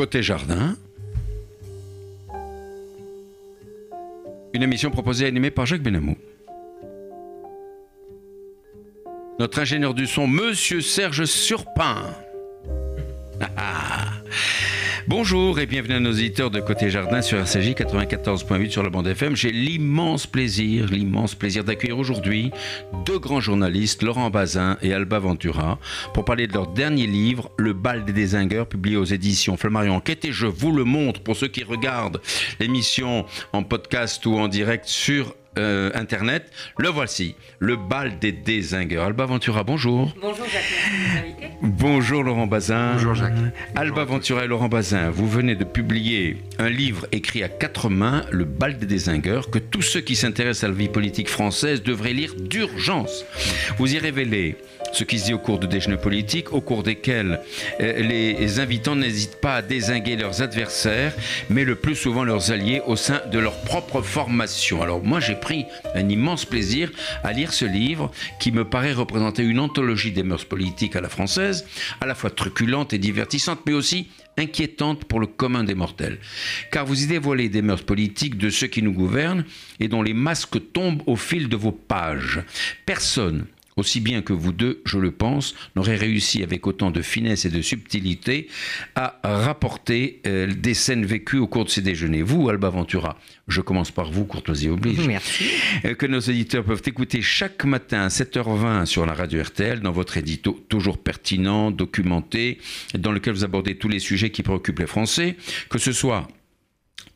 Côté jardin. Une émission proposée et animée par Jacques Benamou. Notre ingénieur du son, Monsieur Serge Surpin. Bonjour et bienvenue à nos auditeurs de Côté Jardin sur RCJ 94.8 sur la bande FM. J'ai l'immense plaisir, l'immense plaisir d'accueillir aujourd'hui deux grands journalistes, Laurent Bazin et Alba Ventura, pour parler de leur dernier livre, Le bal des désingueurs, publié aux éditions Flammarion Enquête. Et je vous le montre pour ceux qui regardent l'émission en podcast ou en direct sur euh, Internet. Le voici, le bal des désingueurs. Alba Ventura, bonjour. Bonjour Jacques, merci de Bonjour Laurent Bazin. Bonjour Jacques. Alba Ventura et Laurent Bazin, vous venez de publier un livre écrit à quatre mains, Le bal des désingueurs, que tous ceux qui s'intéressent à la vie politique française devraient lire d'urgence. Vous y révélez ce qui se dit au cours de déjeuners politiques, au cours desquels euh, les invitants n'hésitent pas à désinguer leurs adversaires, mais le plus souvent leurs alliés au sein de leur propre formation. Alors moi j'ai pris un immense plaisir à lire ce livre qui me paraît représenter une anthologie des mœurs politiques à la française, à la fois truculente et divertissante, mais aussi inquiétante pour le commun des mortels. Car vous y dévoilez des mœurs politiques de ceux qui nous gouvernent et dont les masques tombent au fil de vos pages. Personne aussi bien que vous deux, je le pense, n'aurait réussi avec autant de finesse et de subtilité à rapporter euh, des scènes vécues au cours de ces déjeuners. Vous, Alba Ventura, je commence par vous, courtoisie oblige. Merci. Euh, que nos éditeurs peuvent écouter chaque matin à 7h20 sur la radio RTL, dans votre édito toujours pertinent, documenté, dans lequel vous abordez tous les sujets qui préoccupent les Français, que ce soit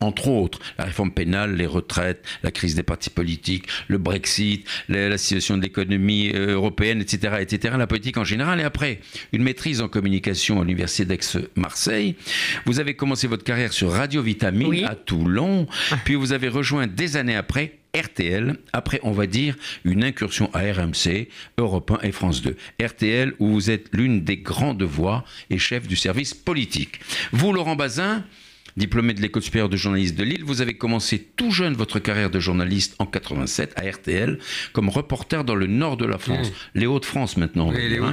entre autres, la réforme pénale, les retraites, la crise des partis politiques, le Brexit, la, situation de l'économie euh, européenne, etc., etc., la politique en général. Et après, une maîtrise en communication à l'Université d'Aix-Marseille. Vous avez commencé votre carrière sur Radio Vitamine à Toulon, puis vous avez rejoint des années après RTL, après on va dire une incursion à RMC, Europe 1 et France 2. RTL où vous êtes l'une des grandes voix et chef du service politique. Vous, Laurent Bazin, Diplômé de l'École supérieure de journalisme de Lille, vous avez commencé tout jeune votre carrière de journaliste en 87 à RTL comme reporter dans le nord de la France, mmh. les Hauts-de-France maintenant. Oui, les hein.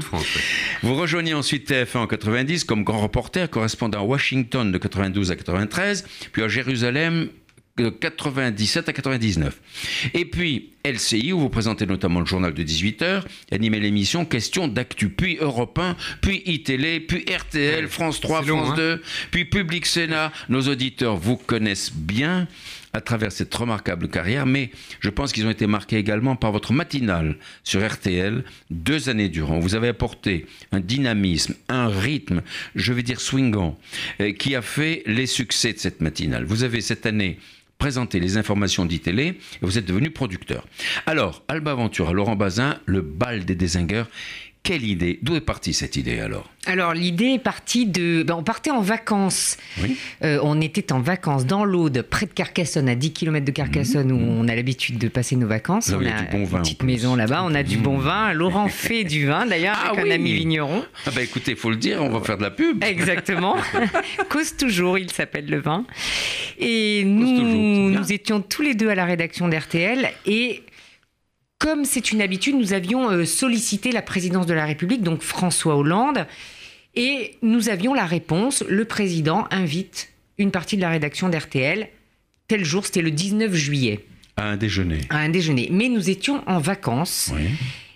Vous rejoignez ensuite TF1 en 90 comme grand reporter, correspondant à Washington de 92 à 93, puis à Jérusalem de 97 à 99. Et puis LCI, où vous présentez notamment le journal de 18h, animez l'émission Question d'actu, puis Europe 1, puis iTélé, puis RTL, France 3, France 2, hein. puis Public Sénat. Nos auditeurs vous connaissent bien à travers cette remarquable carrière, mais je pense qu'ils ont été marqués également par votre matinale sur RTL deux années durant. Vous avez apporté un dynamisme, un rythme, je vais dire swingant, euh, qui a fait les succès de cette matinale. Vous avez cette année présenter les informations d'ITélé et vous êtes devenu producteur. Alors, Alba Ventura, Laurent Bazin, le bal des désingueurs, quelle idée? D'où est partie cette idée alors? Alors l'idée est partie de... Ben, on partait en vacances. Euh, on était en vacances dans l'Aude, près de Carcassonne, à 10 km de Carcassonne, où mmh. on a l'habitude de passer nos vacances. on a une petite maison là-bas, on a du bon vin. Laurent fait du vin d'ailleurs, ah avec un ami vigneron. Ah bah écoutez, il faut le dire, on va faire de la pub. Exactement. Cause toujours, il s'appelle le vin. Et nous, nous étions tous les deux à la rédaction d'RTL et comme c'est une habitude, nous avions euh, sollicité la présidence de la République, donc François Hollande, et nous avions la réponse. Le président invite une partie de la rédaction d'RTL. Tel jour, c'était le 19 juillet. À un déjeuner. À un déjeuner. Mais nous étions en vacances.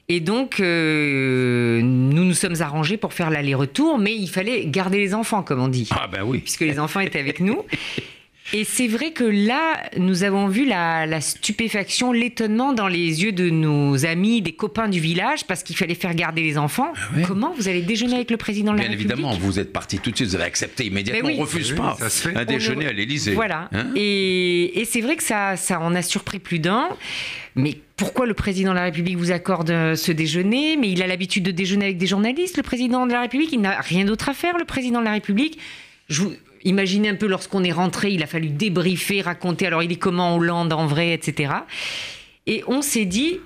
Et donc, euh, nous nous sommes arrangés pour faire l'aller-retour, mais il fallait garder les enfants, comme on dit. Ah ben oui. Puisque les enfants étaient avec nous. Et c'est vrai que là, nous avons vu la, stupéfaction, l'étonnement dans les yeux de nos amis, des copains du village, parce qu'il fallait faire garder les enfants. Ah Comment vous allez déjeuner avec le président de la République Bien évidemment, vous êtes parti tout de suite, vous avez accepté immédiatement, on ne refuse pas un déjeuner à l'Élysée. Voilà. Hein et, et c'est vrai que ça, ça en a surpris plus d'un. Mais pourquoi le président de la République vous accorde euh, ce déjeuner? Mais il a l'habitude de déjeuner avec des journalistes, le président de la République. Il n'a rien d'autre à faire, le président de la République. Je vous, Imaginez un peu lorsqu'on est rentré, il a fallu débriefer, raconter, alors il est comment Hollande en vrai, etc. Et on s'est dit,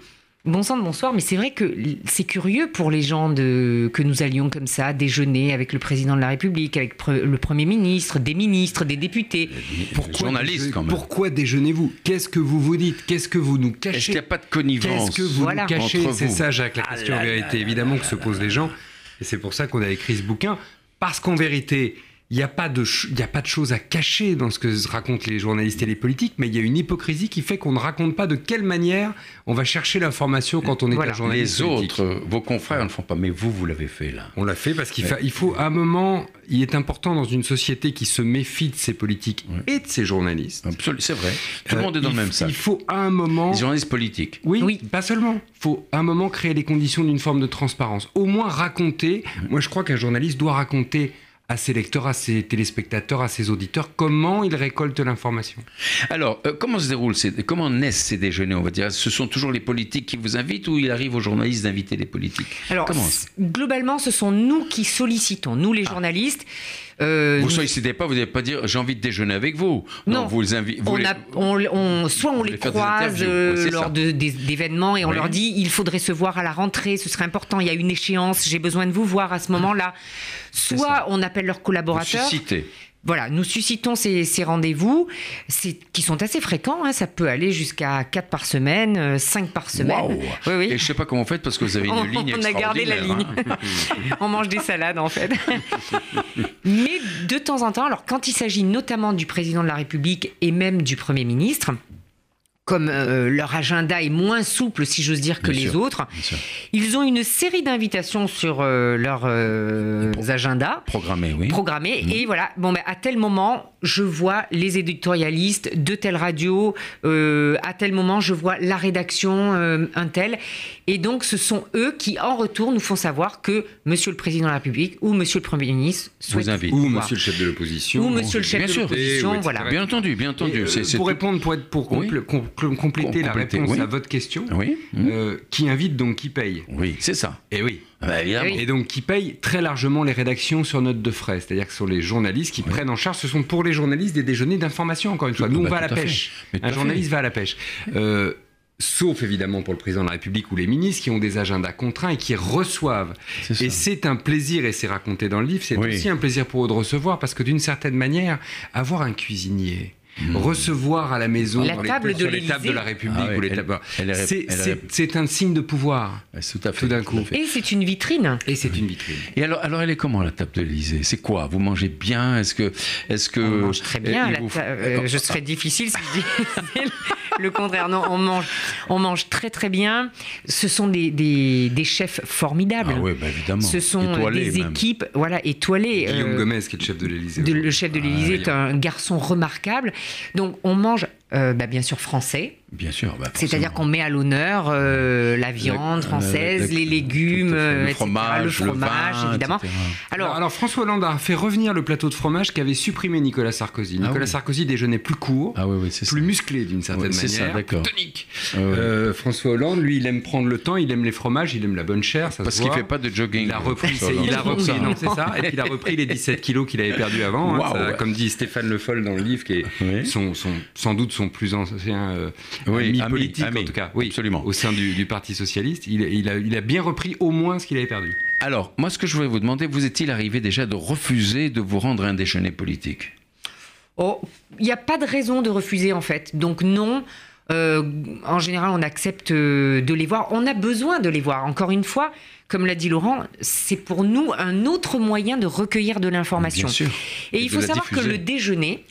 bon sang de bonsoir, mais c'est vrai que c'est curieux pour les gens de, que nous allions comme ça déjeuner avec le président de la République, avec le Premier ministre, des ministres, des députés. Pourquoi, journalistes quand même. Pourquoi déjeunez-vous? Qu'est-ce que vous vous dites? Qu'est-ce que vous nous cachez? Est-ce qu'il n'y a pas de connivence? Qu'est-ce que vous nous cachez? C'est ça, Jacques, la question en vérité, évidemment, que se posent les gens. Et c'est pour ça qu'on a écrit ce bouquin. Parce qu'en vérité, il n'y a, pas de a pas de choses à cacher dans ce que racontent les journalistes et les politiques, mais il y a une hypocrisie qui fait qu'on ne raconte pas de quelle manière on va chercher l'information quand on est un journaliste. Les autres, vos confrères ne font pas, mais vous, vous l'avez fait là. On l'a fait parce qu'il il faut, à un moment, il est important dans une société qui se méfie de ses politiques et de ses journalistes. Absolument, c'est vrai. Tout le monde est dans le même sac. Il faut à un moment. Les journalistes politiques. Oui, oui. pas seulement. Il faut à un moment créer les conditions d'une forme de transparence. Au moins raconter. Moi, je crois qu'un journaliste doit raconter à ses lecteurs, à ses téléspectateurs, à ses auditeurs, comment ils récoltent l'information? Alors, euh, comment se déroule, comment naissent ces déjeuners, on va dire? Ce sont toujours les politiques qui vous invitent ou il arrive aux journalistes d'inviter les politiques? Alors, globalement, ce sont nous qui sollicitons, nous les ah. Euh, vous ne sollicitez pas, vous n'allez pas dire j'ai envie de déjeuner avec vous. Non, vous les invitez. On, soit on les croise euh, lors d'événements et on leur dit il faudrait se voir à la rentrée, ce serait important, il y a une échéance, j'ai besoin de vous voir à ce moment-là. Soit on appelle leurs collaborateurs. Vous voilà, nous suscitons ces, rendez-vous qui sont assez fréquents. Hein. ça peut aller jusqu'à 4 par semaine, 5 euh, par semaine. Oui, oui. Et je ne sais pas comment vous faites parce que vous avez une on, ligne On a gardé la ligne. Hein. on mange des salades en fait. Mais de temps en temps, alors quand il s'agit notamment du président de la République et même du Premier ministre, comme euh, leur agenda est moins souple, si j'ose dire, que les autres, ils ont une série d'invitations sur euh, leurs euh, agendas. Programmés, oui. Programmés. Mmh. Et voilà, bon, ben, à tel moment, je vois les éditorialistes de telle radio, à tel moment, je vois la rédaction, un tel. Et donc, ce sont eux qui, en retour, nous font savoir que Monsieur le Président de la République ou Monsieur le Premier ministre souhaitent Ou Monsieur le chef de l'opposition. Ou Monsieur le chef de l'opposition, voilà. Bien entendu, bien entendu. pour répondre, pour, être, pour compléter la réponse à votre question, euh, qui invite donc qui paye Oui, c'est ça. Et oui. Ah bah, et donc qui paye très largement les rédactions sur note de frais. C'est-à-dire que ce sont les journalistes qui prennent en charge, ce sont pour les journalistes des déjeuners d'information, encore une fois. Nous, on va à la pêche. Un journaliste va à la pêche. Euh, sauf évidemment pour le président de la République ou les ministres qui ont des agendas contraints et qui reçoivent. Et c'est un plaisir, et c'est raconté dans le livre, c'est aussi un plaisir pour eux de recevoir, parce que d'une certaine manière, avoir un cuisinier, Mmh. recevoir à la maison la table de les tables de la République ah ou les tables. C'est un signe de pouvoir. tout à fait. d'un coup. Et c'est une vitrine. Et c'est une vitrine. Et alors, alors, elle est comment la table de l'Élysée? C'est quoi? Vous mangez bien? Est-ce que, est-ce que on mange très bien. Euh, je serais difficile si je dis le contraire. Non, on mange, on mange très très bien. Ce sont des, des, chefs formidables. Ah oui, bah évidemment. Ce sont des équipes, voilà, étoilées. Guillaume euh, Gomez, qui est le chef de l'Élysée. Le chef de l'Élysée est un garçon remarquable. Donc on mange euh, bah, bien sûr français. Bien sûr. Bah, C'est-à-dire qu'on met à l'honneur euh, la viande française, les légumes, le fromage, le fromage évidemment. Alors, alors, François Hollande a fait revenir le plateau de fromage qu'avait supprimé Nicolas Sarkozy. Ah Nicolas Sarkozy déjeunait plus court, ah plus musclé d'une certaine manière, plus tonique. Ah euh, François Hollande, lui, il aime prendre le temps, il aime les fromages, il aime la bonne chair. Ça Parce qu'il fait pas de jogging. Il a repris, il a repris, non, c'est ça. Et puis il a repris les 17 kilos qu'il avait perdu avant. Hein, comme dit Stéphane Le Foll dans le livre, qui est son, sans doute son plus ancien euh, ami politique, en tout cas, oui, absolument. au sein du, Parti Socialiste. Il, a, bien repris au moins ce qu'il avait perdu. Alors, moi, ce que je voulais vous demander, vous est-il arrivé déjà de refuser de vous rendre un déjeuner politique? Oh, il n'y a pas de raison de refuser, en fait. Donc, non. Euh, en général, on accepte euh, de les voir. On a besoin de les voir. Encore une fois, comme l'a dit Laurent, c'est pour nous un autre moyen de recueillir de l'information. Et, il faut savoir que le déjeuner,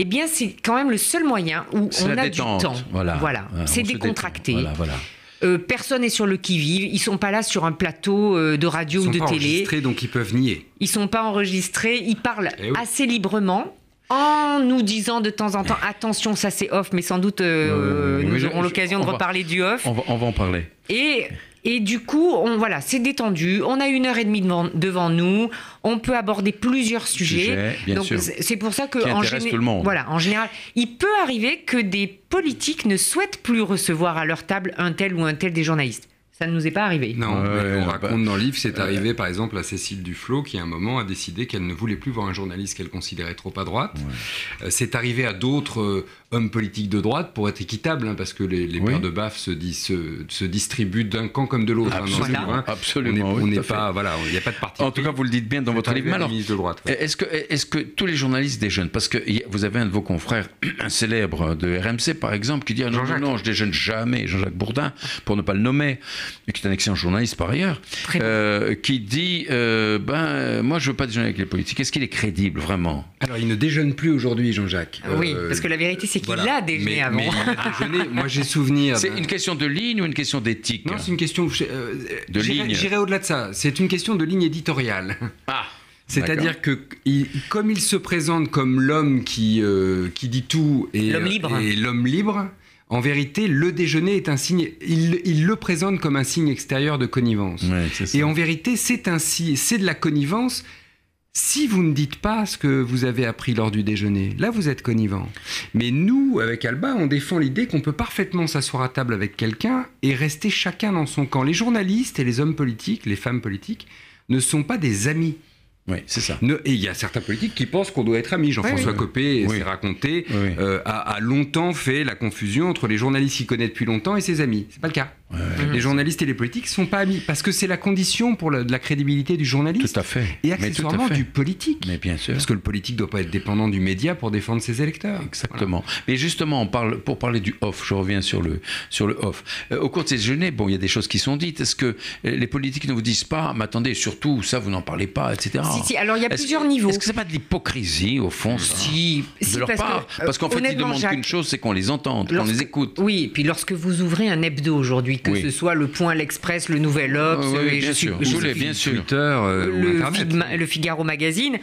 eh bien, c'est quand même le seul moyen où on a du temps. Voilà, voilà. c'est décontracté. Voilà, euh, personne n'est sur le qui-vive. Ils sont pas là sur un plateau euh, de radio ou de télé. Ils sont pas enregistrés, donc ils peuvent nier. Ils sont pas enregistrés. Ils parlent eh assez librement en nous disant de temps en temps attention, ça c'est off, mais sans doute euh, nous aurons l'occasion de reparler du off. On va, on va en parler. Et et du coup, on, voilà, c'est détendu. On a une heure et demie devant, nous. On peut aborder plusieurs sujets. Donc c'est pour ça que en, Voilà, en général, il peut arriver que des politiques ne souhaitent plus recevoir à leur table un tel ou un tel des journalistes. Ça ne nous est pas arrivé. Non, on raconte dans le livre, c'est arrivé par exemple à Cécile Duflot qui à un moment a décidé qu'elle ne voulait plus voir un journaliste qu'elle considérait trop à droite. Euh, c'est arrivé à d'autres euh, hommes politiques de droite pour être équitable, hein, parce que les, les pères de baffe se, se, distribuent d'un camp comme de l'autre. Absolument, hein, absolument. On n'est pas, voilà, il n'y a pas de parti. En tout cas, vous le dites bien dans votre livre. est-ce que, est-ce que tous les journalistes déjeunent Parce que vous avez un de vos confrères, un célèbre de RMC par exemple, qui dit ah non, non, non, je déjeune jamais. Jean-Jacques Bourdin, pour ne pas le nommer. Qui est un excellent journaliste par ailleurs, euh, qui dit euh, ben moi je veux pas déjeuner avec les politiques. Est-ce qu'il est crédible vraiment? Alors il ne déjeune plus aujourd'hui, Jean-Jacques. oui, parce que la vérité c'est qu'il a déjeuné avant. Mais il a déjeuné. moi j'ai souvenir. C'est une question de ligne ou une question d'éthique? Non, c'est une question de ligne. J'irai au-delà de ça. C'est une question de ligne éditoriale. Ah. C'est-à-dire que comme il se présente comme l'homme qui, euh, qui dit tout et l'homme libre. En vérité, le déjeuner est un signe. Il, le présente comme un signe extérieur de connivence. et en vérité, c'est ainsi, c'est de la connivence. Si vous ne dites pas ce que vous avez appris lors du déjeuner, là vous êtes connivant. Mais nous, avec Alba, on défend l'idée qu'on peut parfaitement s'asseoir à table avec quelqu'un et rester chacun dans son camp. Les journalistes et les hommes politiques, les femmes politiques, ne sont pas des amis. Oui, c'est ça. et il y a certains politiques qui pensent qu'on doit être amis. Jean-François Copé, s'est raconté, euh, a, longtemps fait la confusion entre les journalistes qu'il connaît depuis longtemps et ses amis. C'est pas le cas. Les journalistes et les politiques ne sont pas amis parce que c'est la condition pour la, de la crédibilité du journaliste. Tout à fait. Et accessoirement du politique. Mais bien sûr. Parce que le politique ne doit pas être dépendant du média pour défendre ses électeurs. Exactement. Mais justement, on parle, pour parler du off, je reviens sur le, sur le off. Euh, au cours de ces déjeuners, bon, il y a des choses qui sont dites. Est-ce que euh, les politiques ne vous disent pas, mais attendez, surtout, ça, vous n'en parlez pas, etc. Si, si, alors il y a plusieurs niveaux. Est-ce que c'est pas de l'hypocrisie, au fond, si, de leur parce part Parce qu'en fait, ils demandent qu'une chose, c'est qu'on les entende, qu'on les écoute. Oui, et puis lorsque vous ouvrez un hebdo aujourd'hui, que ce soit le l'Express, le Nouvel Obs, bien sûr, bien sûr. Twitter, euh, le, Figaro Magazine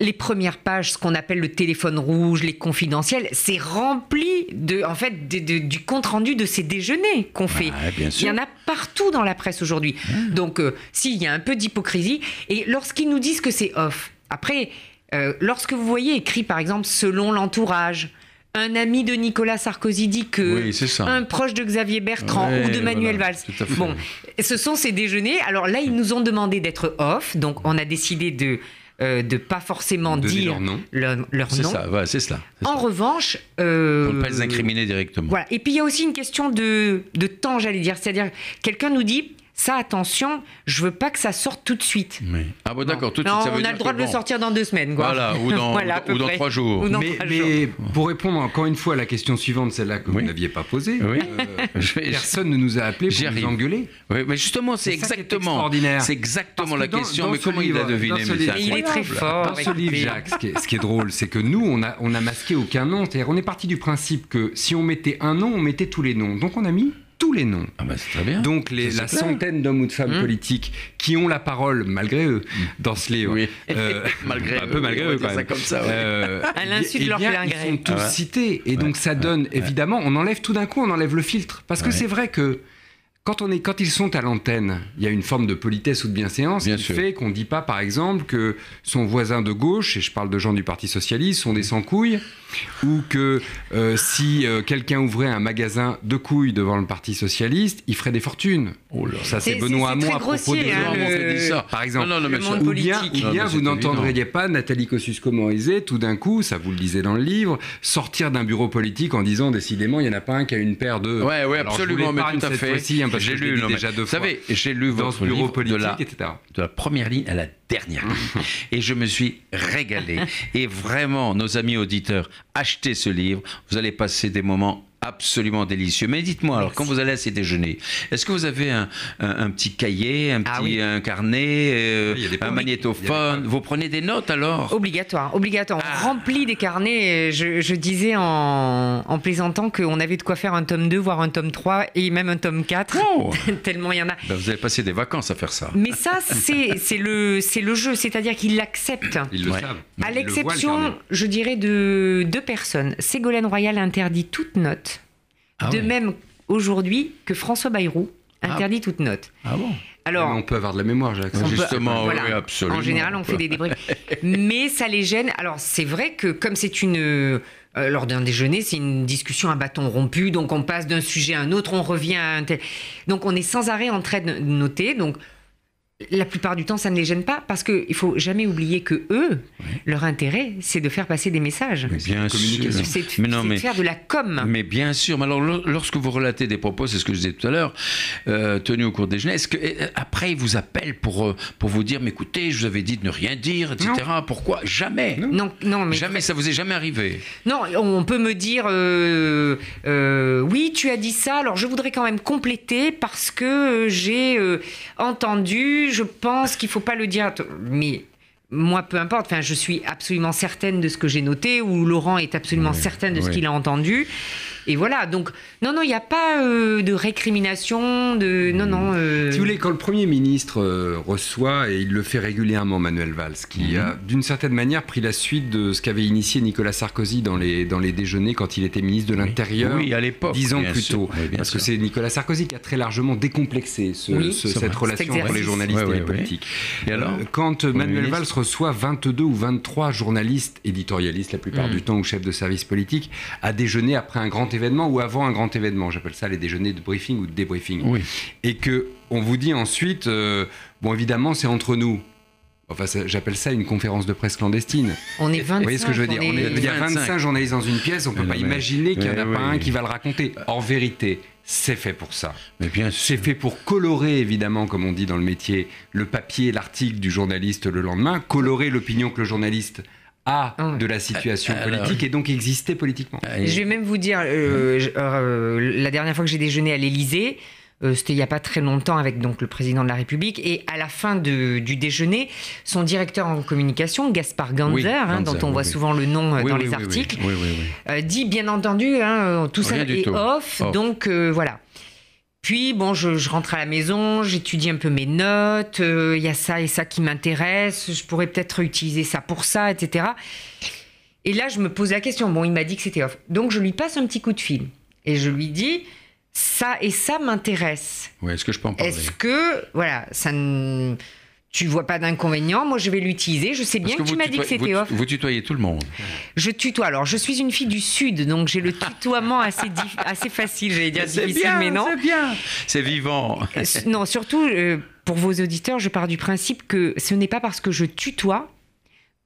les premières pages, ce qu'on appelle le téléphone rouge, les confidentiels, c'est rempli de, en fait, du compte rendu de ces déjeuners qu'on fait. Il y en a partout dans la presse aujourd'hui. Donc, euh, s'il y a un peu d'hypocrisie, et lorsqu'ils nous disent que c'est off, après, euh, lorsque vous voyez écrit par exemple selon l'entourage, un ami de Nicolas Sarkozy dit que un proche de Xavier Bertrand ou de Manuel Valls. Bon, ce sont ces déjeuners. Alors là, ils nous ont demandé d'être off, donc on a décidé de euh, de pas forcément dire leur nom. c'est ça, c'est cela. En revanche, euh, pour ne pas les incriminer directement. Voilà. Et puis il y a aussi une question de, de temps, j'allais dire. C'est-à-dire, quelqu'un nous dit ça, attention, je veux pas que ça sorte tout de suite. Ah bon, d'accord, tout de suite, ça veut On a le droit de le sortir dans deux semaines, quoi. Voilà, ou dans, ou dans trois jours. mais, pour répondre encore une fois à la question suivante, celle-là que vous n'aviez pas posée, euh, personne ne nous a appelé pour nous engueuler. Oui, mais justement, c'est exactement, c'est exactement la question. mais comment il a deviné Il est très fort. Dans ce livre, Jacques, ce qui est, drôle, c'est que nous, on a, on a masqué aucun nom. C'est-à-dire, on est parti du principe que si on mettait un nom, on mettait tous les noms. Donc, on a mis tous les noms. Ah bah, très bien. Donc les, la centaine d'hommes ou de femmes mmh. politiques qui ont la parole, malgré eux, mmh. dans ce livre. Oui. Euh, malgré un peu malgré eux, quand même. comme ça, euh, à l'insu de eh leur Ils sont tous ah cités. Et donc ça donne, évidemment, on enlève tout d'un coup, on enlève le filtre. Parce que c'est vrai que quand, on est, quand ils sont à l'antenne, il y a une forme de politesse ou de bienséance qui fait qu'on ne dit pas, par exemple, que son voisin de gauche, et je parle de gens du Parti Socialiste, sont des sans-couilles, ou que euh, si euh, quelqu'un ouvrait un magasin de couilles devant le Parti Socialiste, il ferait des fortunes. Oh ça, c'est Benoît Hamon à propos des hein, le... dit ça, par exemple. Non, non, ou bien, ou bien vous n'entendriez pas Nathalie Kosciusko-Morizet, tout d'un coup, ça vous le disait dans le livre, sortir d'un bureau politique en disant décidément, il n'y en a pas un qui a une paire de... Ouais, ouais, absolument, mais tout à fait. Hein, j'ai lu déjà deux Vous savez, j'ai lu votre bureau politique, de la, etc. de la première ligne à la dernière ligne. et je me suis régalé. Et vraiment, nos amis auditeurs, achetez ce livre. Vous allez passer des moments absolument délicieux. Mais dites-moi, alors, quand vous allez à ces déjeuners, est-ce que vous avez un, petit cahier, un ah petit un carnet, euh, un magnétophone? Vous prenez des notes alors? Obligatoire, obligatoire. On ah. remplit des carnets. Je, disais en, plaisantant qu'on avait de quoi faire un tome 2, voire un tome 3 et même un tome 4. tellement il y en a. Ben, vous allez passer des vacances à faire ça. Mais ça, c'est le, le jeu, c'est-à-dire qu'ils l'acceptent. Ils le savent. À l'exception, je dirais, de deux personnes. Ségolène Royal interdit toute note ah de même aujourd'hui que François Bayrou ah. interdit toute note. Ah bon alors, on peut avoir de la mémoire, Jacques. Justement, oui, absolument. En général, on fait des débriefs. Mais ça les gêne. Alors, c'est vrai que comme c'est une... Euh, lors d'un déjeuner, c'est une discussion à bâton rompu, donc on passe d'un sujet à un autre, on revient à un tel... Donc on est sans arrêt en train de noter. Donc la plupart du temps, ça ne les gêne pas parce qu'il faut jamais oublier que eux, leur intérêt, c'est de faire passer des messages. Mais bien sûr. C'est de faire de la com. Mais bien sûr. Mais alors, lorsque vous relatez des propos, c'est ce que je disais tout à l'heure, euh, tenus au cours déjeuner, est-ce que euh, après ils vous appellent pour euh, pour vous dire, mais écoutez, je vous avais dit de ne rien dire, etc. Pourquoi? Jamais. Non, non, mais jamais. Ça vous est jamais arrivé Non, on peut me dire, oui, tu as dit ça. Alors, je voudrais quand même compléter parce que j'ai entendu je pense qu'il faut pas le dire, mais moi, peu importe. Enfin, je suis absolument certaine de ce que j'ai noté, ou Laurent est absolument certain de ce qu'il a entendu. Et voilà, donc, non, non, il n'y a pas euh, de récrimination, de. Non, non. Euh. Si vous voulez, quand le Premier ministre euh, reçoit, et il le fait régulièrement, Manuel Valls, qui a, mhm. d'une certaine manière, pris la suite de ce qu'avait initié Nicolas Sarkozy dans les, dans les déjeuners quand il était ministre de l'Intérieur. Oui, à l'époque. Dix ans plus tôt. parce que c'est Nicolas Sarkozy qui a très largement décomplexé cette relation entre les journalistes et les politiques. Et alors, quand Manuel Valls reçoit 22 ou 23 journalistes, éditorialistes la plupart mhm. du temps, ou chefs de service politique, à déjeuner après un grand événement ou avant un grand événement. J'appelle ça les déjeuners de briefing ou de débriefing. Et que on vous dit ensuite, euh, bon évidemment c'est entre nous. Enfin, j'appelle ça une conférence de presse clandestine. On est 25. Vous voyez ce que je veux dire? Il y a 25 journalistes dans une pièce, on ne peut pas imaginer qu'il n'y en a pas un qui va le raconter. En vérité, c'est fait pour ça. Mais bien C'est fait pour colorer, évidemment, comme on dit dans le métier, le papier, l'article du journaliste le lendemain, colorer l'opinion que le journaliste a ah. de la situation euh, politique et donc exister politiquement. Je vais même vous dire, euh, euh, la dernière fois que j'ai déjeuné à l'Élysée, c'était il n'y a pas très longtemps avec donc le président de la République et à la fin du déjeuner, son directeur en communication, Gaspard Ganzer, hein, dont on voit souvent le nom dans les articles, dit bien entendu hein, tout ça est off, donc voilà. Puis, bon, je, rentre à la maison, j'étudie un peu mes notes, il euh, y a ça et ça qui m'intéresse, je pourrais peut-être utiliser ça pour ça, etc. Et là, je me pose la question. Bon, il m'a dit que c'était off. Donc, je lui passe un petit coup de fil. Et je lui dis, ça et ça m'intéresse. Oui, est-ce que je peux en parler? Est-ce que, voilà, ça ne tu vois pas d'inconvénient, moi je vais l'utiliser. Je sais bien que, tu m'as dit que c'était off. Vous tutoyez tout le monde. Je tutoie. Alors, je suis une fille du Sud, donc j'ai le tutoiement assez, assez facile, j'allais dire difficile, mais non. C'est bien, c'est vivant. Euh, non, surtout, euh, pour vos auditeurs, je pars du principe que ce n'est pas parce que je tutoie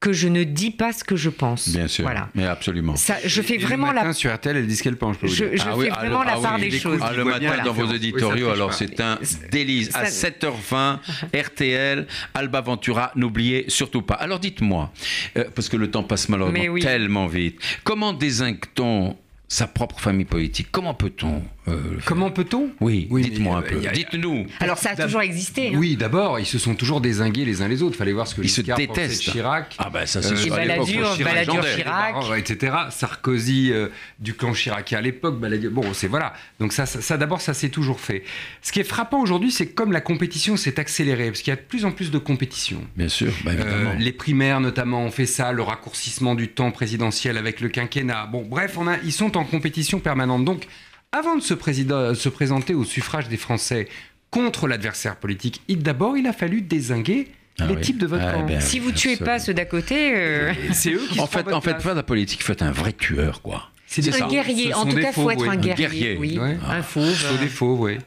que je ne dis pas ce que je pense. Bien sûr. Voilà. Mais absolument. Ça, je fais vraiment le matin, la. sur RTL, elle dit ce qu'elle pense. Je, je, ah fais vraiment la ah part des choses. Ah, le matin dans vos éditoriaux, alors c'est un délice. À 7h20, RTL, Alba Ventura, n'oubliez surtout pas. Alors dites-moi, euh, parce que le temps passe malheureusement tellement vite, comment désingue-t-on sa propre famille politique? Comment peut-on euh, Comment peut-on Oui, dites-moi un peu. Dites-nous. Alors ça a toujours existé. Hein. Oui, d'abord, ils se sont toujours désingués les uns les autres. Il fallait voir ce que ils se détestent. Chirac. Ah ben ça c'est euh, Balladur, Balladur Chirac, etc. Sarkozy euh, du clan Chirac à l'époque. Bon, c'est voilà. Donc ça, ça, d'abord, ça s'est toujours fait. Ce qui est frappant aujourd'hui, c'est comme la compétition s'est accélérée, parce qu'il y a de plus en plus de compétition. Bien sûr, bah, évidemment. les primaires notamment ont fait ça, le raccourcissement du temps présidentiel avec le quinquennat. Bon, bref, on a, ils sont en compétition permanente. Donc, avant de se, se présenter au suffrage des Français contre l'adversaire politique, d'abord, il a fallu désinguer ah les types de votre ah, camp. si vous tuez pas ceux d'à côté, euh, c'est eux qui en fait, en fait, pas la politique, il faut être un vrai tueur, quoi. C'est un guerrier. En tout cas, il faut être un guerrier. Oui. Un fauve. des faux, oui.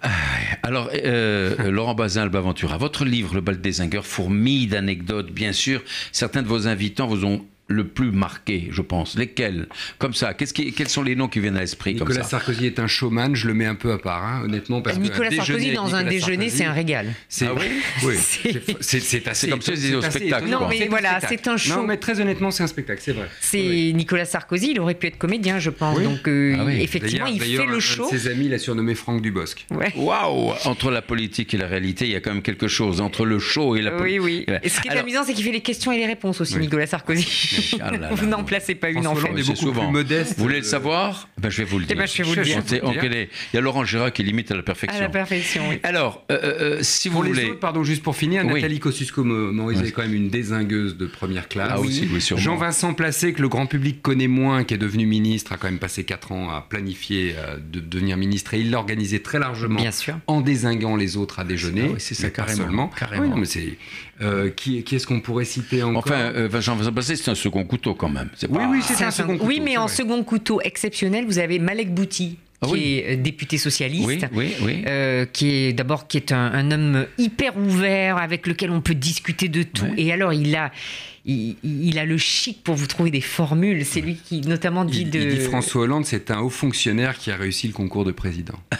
Alors, euh, Laurent Bazin, Alba Ventura, votre livre, Le bal des zingueurs, fourmille d'anecdotes, bien sûr. Certains de vos invitants vous ont le plus marqué, je pense Lesquels? Comme ça, qui, quels sont les noms qui viennent à l'esprit Nicolas Sarkozy est un showman, je le mets un peu à part, hein, honnêtement. Parce Nicolas Sarkozy dans un déjeuner, c'est un régal. C'est ah oui, c'est assez. comme ça, c'est au spectacle. Non, mais voilà, c'est un show. Non, mais très honnêtement, c'est un spectacle, c'est vrai. C'est Nicolas Sarkozy, il aurait pu être comédien, je pense. Donc, euh, ah effectivement, il fait le show. Ses amis l'a surnommé Franck Dubosc. Waouh Entre la politique et la réalité, il y a quand même quelque chose. Entre le show et la politique. Oui, oui. Et ce qui est amusant, c'est qu'il fait les questions et les réponses aussi, Nicolas Sarkozy. n'en placez pas une en fait. Est beaucoup souvent. plus modeste. Vous voulez le savoir? Ben, Je vais vous le eh ben, dire. je vais vous le dire. Il y a Laurent Gérard qui limite à la perfection. À la perfection, oui. Alors, euh, euh, euh, si vous voulez... pardon, juste pour finir, Nathalie Kosciusko-Morizet est quand même une désingueuse de première classe. Ah oui, oui Jean-Vincent Placé, que le grand public connaît moins, qui est devenu ministre, a quand même passé 4 ans à planifier de devenir ministre et il l'a organisé très largement Bien sûr. en désinguant les autres à déjeuner. c'est ça, carrément. Seulement. carrément. mais c'est euh, qui, est-ce qu'on pourrait citer encore Enfin, euh, Vincent c'est un second couteau quand même. Oui, oui, c'est un, second couteau. Oui, mais en second couteau exceptionnel, vous avez Malek Bouti. ah qui est euh, député socialiste, oui, oui, euh, qui est d'abord qui est un, homme hyper ouvert avec lequel on peut discuter de tout. Et alors il a il, a le chic pour vous trouver des formules. C'est lui qui notamment dit de. Il dit François Hollande, c'est un haut fonctionnaire qui a réussi le concours de président.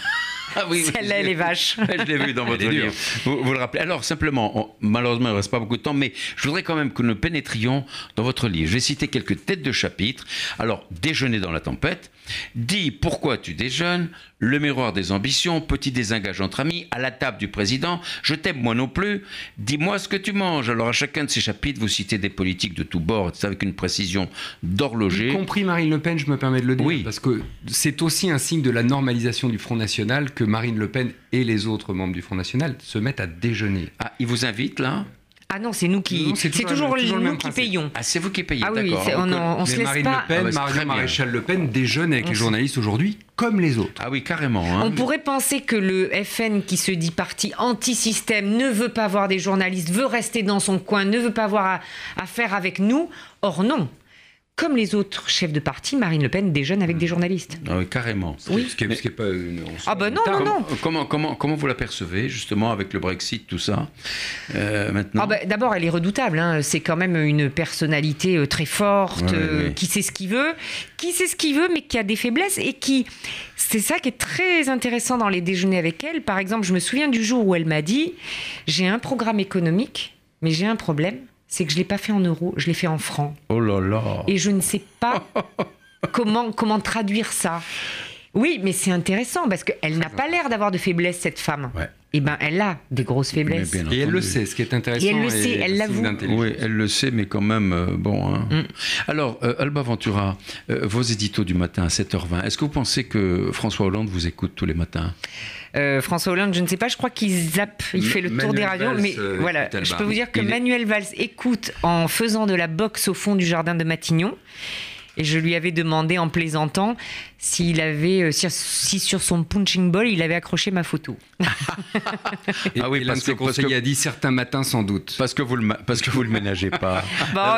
Ah oui, Celle-là, elle est vache. Je l'ai vu dans votre livre. Vous, le rappelez. Alors, simplement, malheureusement, il ne reste pas beaucoup de temps, mais je voudrais quand même que nous pénétrions dans votre livre. Je vais citer quelques têtes de chapitre. Alors, Déjeuner dans la tempête, Dis pourquoi tu déjeunes, le miroir des ambitions, petit désengage entre amis, à la table du président, je t'aime moi non plus, dis-moi ce que tu manges. Alors à chacun de ces chapitres, vous citez des politiques de tous bords, avec une précision d'horloger. Y compris Marine Le Pen, je me permets de le dire, oui. parce que c'est aussi un signe de la normalisation du Front National que Marine Le Pen et les autres membres du Front National se mettent à déjeuner. Ah, ils vous invitent là? Ah non, c'est nous qui, c'est toujours, nous qui payons. Ah, c'est vous qui payez, ah, oui, on, on, se laisse Marine pas. Le Pen, ah, Maréchal Le Pen déjeune avec les journalistes aujourd'hui comme les autres. Ah oui, carrément. Hein. On pourrait penser que le FN, qui se dit parti anti-système, ne veut pas voir des journalistes, veut rester dans son coin, ne veut pas avoir à faire avec nous. Or non comme les autres chefs de parti, Marine Le Pen déjeune avec des journalistes. Ah oui, carrément. Oui. Ce qui n'est pas une, ah ben non, non, non. Comment, comment, comment vous l'apercevez, justement, avec le Brexit, tout ça, euh, maintenant ah ben, D'abord, elle est redoutable. Hein. C'est quand même une personnalité euh, très forte, euh, qui sait ce qu'il veut, qui sait ce qu'il veut, mais qui a des faiblesses et qui... C'est ça qui est très intéressant dans les déjeuners avec elle. Par exemple, je me souviens du jour où elle m'a dit, j'ai un programme économique, mais j'ai un problème c'est que je ne l'ai pas fait en euros, je l'ai fait en francs. Oh là là Et je ne sais pas comment, comment traduire ça. Oui, mais c'est intéressant parce qu'elle n'a pas l'air d'avoir de faiblesse, cette femme. Ouais. Eh ben, elle a des grosses faiblesses. Et elle le sait, ce qui est intéressant. Et elle le sait, elle l'avoue. Oui, elle le sait, mais quand même, euh, bon. Hein. Mm. Alors, euh, Alba Ventura, euh, vos éditos du matin à 7h20, est-ce que vous pensez que François Hollande vous écoute tous les matins? François Hollande, je ne sais pas, je crois qu'il zappe, il fait le tour des radios, mais voilà, je peux vous dire que Manuel Valls écoute en faisant de la boxe au fond du jardin de Matignon. Et je lui avais demandé en plaisantant s'il avait, euh, si, sur son punching ball, il avait accroché ma photo. ah oui, parce que conseiller a dit certains matins sans doute. Parce que vous le, parce que vous le ménagez pas. bon,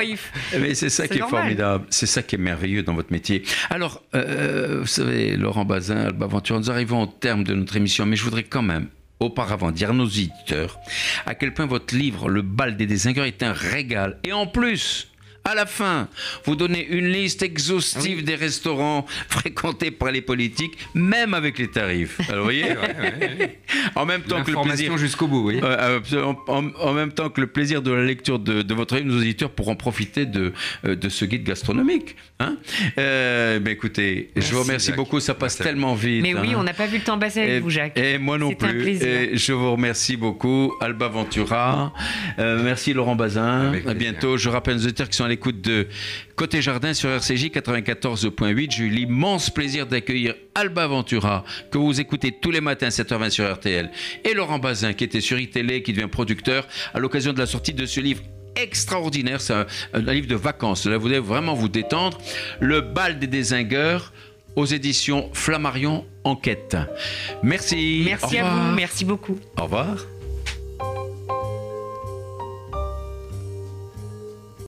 Mais c'est ça qui est formidable, c'est ça qui est merveilleux dans votre métier. Alors, euh, vous savez, Laurent Bazin, Alba Ventura, nous arrivons au terme de notre émission, mais je voudrais quand même auparavant dire à nos éditeurs à quel point votre livre Le bal des désingueurs est un régal. Et en plus, à la fin, vous donnez une liste exhaustive des restaurants fréquentés par les politiques, même avec les tarifs. Alors, vous voyez En même temps que le plaisir jusqu'au bout, oui. Euh, en, même temps que le plaisir de la lecture de, votre livre, nos auditeurs pourront profiter de, euh, de ce guide gastronomique. Hein euh, ben écoutez, je vous remercie beaucoup, ça passe tellement vite. Mais oui, hein. on n'a pas vu le temps passer avec vous, Jacques. Et moi non plus. Et je vous remercie beaucoup, Alba Ventura. merci Laurent Bazin. à bientôt. Je rappelle aux auditeurs qui sont l'écoute de Côté Jardin sur RCJ 94.8. J'ai eu l'immense plaisir d'accueillir Alba Ventura, que vous écoutez tous les matins 7h20 sur RTL, et Laurent Bazin, qui était sur iTélé, qui devient producteur à l'occasion de la sortie de ce livre extraordinaire. C'est un, livre de vacances. Là, vous devez vraiment vous détendre. Le bal des désingueurs aux éditions Flammarion Enquête. Merci. Merci à vous. Merci beaucoup. Au revoir.